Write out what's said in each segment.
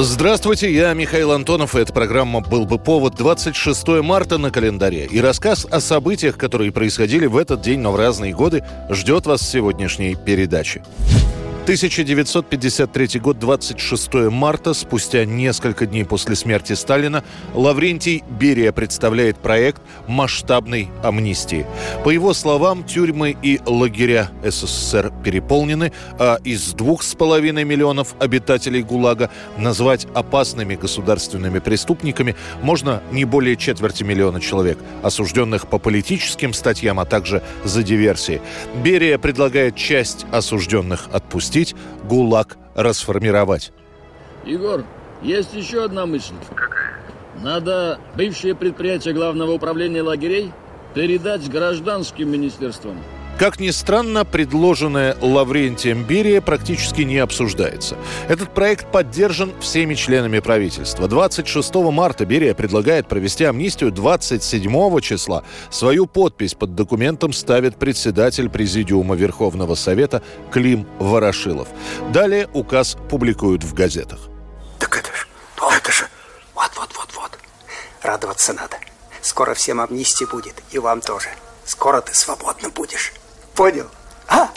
Здравствуйте, я Михаил Антонов, и эта программа «Был бы повод» 26 марта на календаре. И рассказ о событиях, которые происходили в этот день, но в разные годы, ждет вас в сегодняшней передаче. 1953 год, 26 марта, спустя несколько дней после смерти Сталина, Лаврентий Берия представляет проект масштабной амнистии. По его словам, тюрьмы и лагеря СССР переполнены, а из двух с половиной миллионов обитателей ГУЛАГа назвать опасными государственными преступниками можно не более четверти миллиона человек, осужденных по политическим статьям, а также за диверсии. Берия предлагает часть осужденных отпустить, ГУЛАГ расформировать. Егор, есть еще одна мысль. Какая? Надо бывшие предприятия Главного управления лагерей передать гражданским министерствам. Как ни странно, предложенное Лаврентием Берия практически не обсуждается. Этот проект поддержан всеми членами правительства. 26 марта Берия предлагает провести амнистию 27 числа. Свою подпись под документом ставит председатель Президиума Верховного Совета Клим Ворошилов. Далее указ публикуют в газетах. Так это же, это же, вот-вот-вот-вот. Радоваться надо. Скоро всем амнистия будет, и вам тоже. Скоро ты свободно будешь. Понял? А?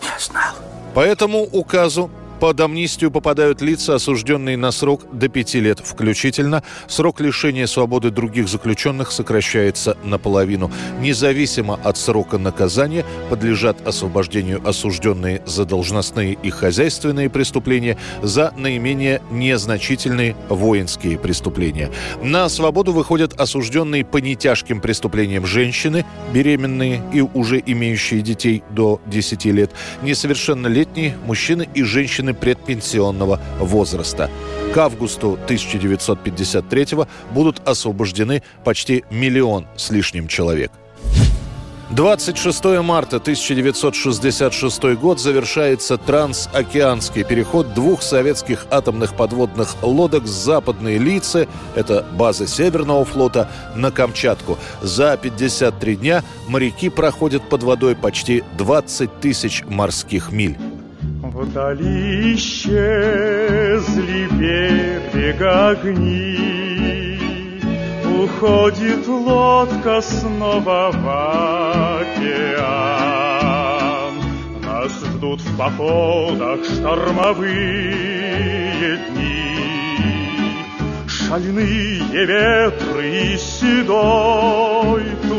Я знал. По этому указу под амнистию попадают лица, осужденные на срок до пяти лет включительно. Срок лишения свободы других заключенных сокращается наполовину. Независимо от срока наказания подлежат освобождению осужденные за должностные и хозяйственные преступления, за наименее незначительные воинские преступления. На свободу выходят осужденные по нетяжким преступлениям женщины, беременные и уже имеющие детей до 10 лет, несовершеннолетние мужчины и женщины предпенсионного возраста. К августу 1953 будут освобождены почти миллион с лишним человек. 26 марта 1966 год завершается трансокеанский переход двух советских атомных подводных лодок с западной Лицы, это база Северного флота, на Камчатку. За 53 дня моряки проходят под водой почти 20 тысяч морских миль. Вдали исчезли берега огни, Уходит лодка снова в океан. Нас ждут в походах штормовые дни, Шальные ветры и седой туман.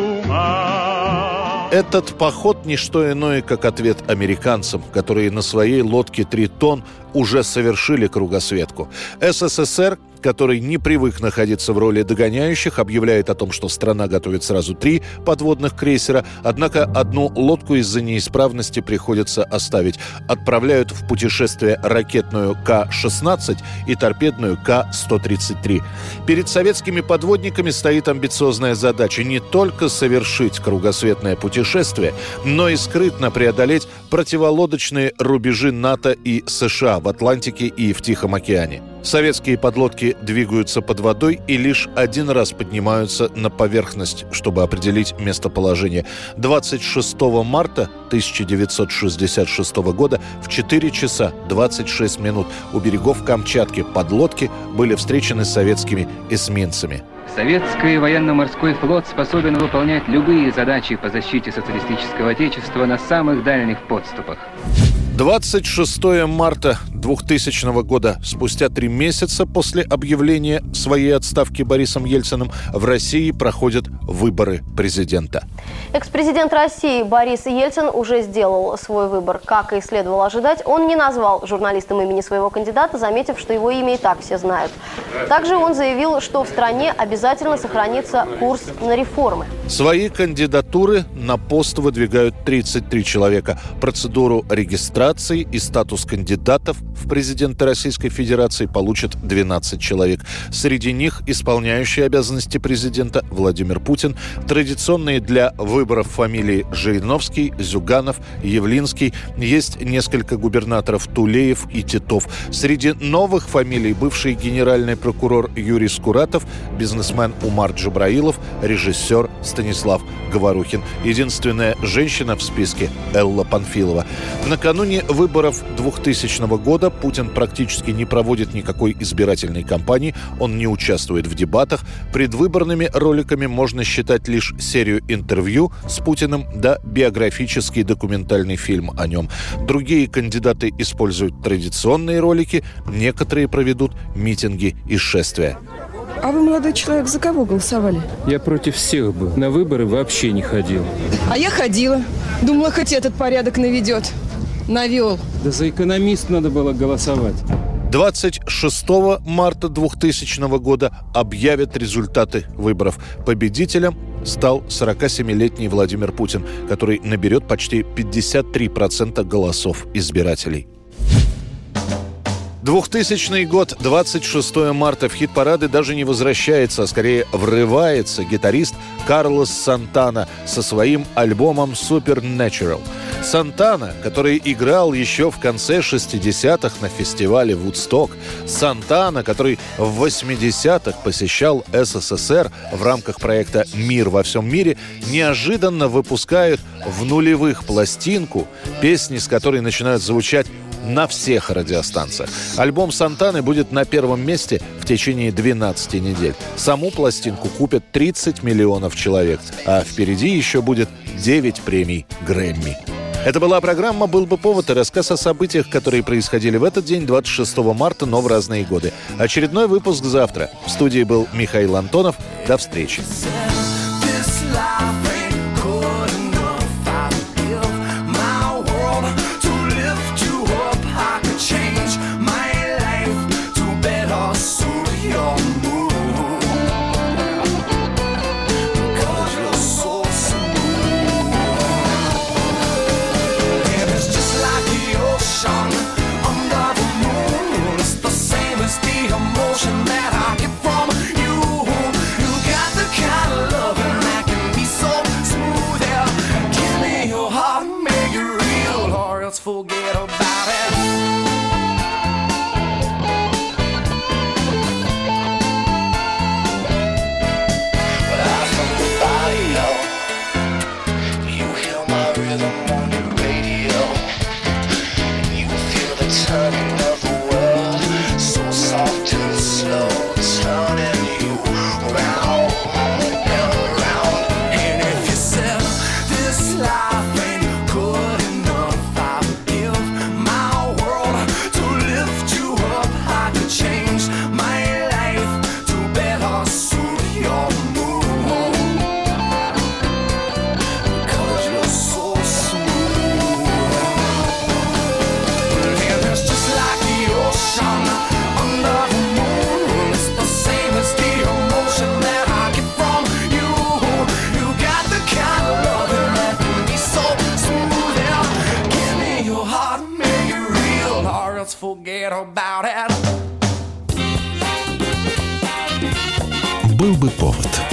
Этот поход не что иное, как ответ американцам, которые на своей лодке «Тритон» уже совершили кругосветку. СССР, который не привык находиться в роли догоняющих, объявляет о том, что страна готовит сразу три подводных крейсера, однако одну лодку из-за неисправности приходится оставить. Отправляют в путешествие ракетную К-16 и торпедную К-133. Перед советскими подводниками стоит амбициозная задача не только совершить кругосветное путешествие, но и скрытно преодолеть противолодочные рубежи НАТО и США в Атлантике и в Тихом океане. Советские подлодки двигаются под водой и лишь один раз поднимаются на поверхность, чтобы определить местоположение. 26 марта 1966 года в 4 часа 26 минут у берегов Камчатки подлодки были встречены советскими эсминцами. Советский военно-морской флот способен выполнять любые задачи по защите социалистического отечества на самых дальних подступах. 26 марта 2000 года, спустя три месяца после объявления своей отставки Борисом Ельциным, в России проходят выборы президента. Экс-президент России Борис Ельцин уже сделал свой выбор. Как и следовало ожидать, он не назвал журналистам имени своего кандидата, заметив, что его имя и так все знают. Также он заявил, что в стране обязательно сохранится курс на реформы. Свои кандидатуры на пост выдвигают 33 человека. Процедуру регистрации номинации и статус кандидатов в президенты Российской Федерации получат 12 человек. Среди них исполняющий обязанности президента Владимир Путин, традиционные для выборов фамилии Жириновский, Зюганов, Явлинский. Есть несколько губернаторов Тулеев и Титов. Среди новых фамилий бывший генеральный прокурор Юрий Скуратов, бизнесмен Умар Джабраилов, режиссер Станислав Говорухин. Единственная женщина в списке – Элла Панфилова. Накануне выборов 2000 года Путин практически не проводит никакой избирательной кампании, он не участвует в дебатах. Предвыборными роликами можно считать лишь серию интервью с Путиным да биографический документальный фильм о нем. Другие кандидаты используют традиционные ролики, некоторые проведут митинги и шествия. А вы, молодой человек, за кого голосовали? Я против всех был. На выборы вообще не ходил. А я ходила. Думала, хоть этот порядок наведет. Навел. Да за экономист надо было голосовать. 26 марта 2000 года объявят результаты выборов. Победителем стал 47-летний Владимир Путин, который наберет почти 53% голосов избирателей. 2000 год, 26 марта. В хит-парады даже не возвращается, а скорее врывается гитарист Карлос Сантана со своим альбомом Supernatural. Сантана, который играл еще в конце 60-х на фестивале Вудсток. Сантана, который в 80-х посещал СССР в рамках проекта «Мир во всем мире», неожиданно выпускает в нулевых пластинку, песни с которой начинают звучать на всех радиостанциях. Альбом Сантаны будет на первом месте в течение 12 недель. Саму пластинку купят 30 миллионов человек, а впереди еще будет 9 премий Грэмми. Это была программа «Был бы повод» и рассказ о событиях, которые происходили в этот день, 26 марта, но в разные годы. Очередной выпуск завтра. В студии был Михаил Антонов. До встречи. Forget about it. Был бы повод.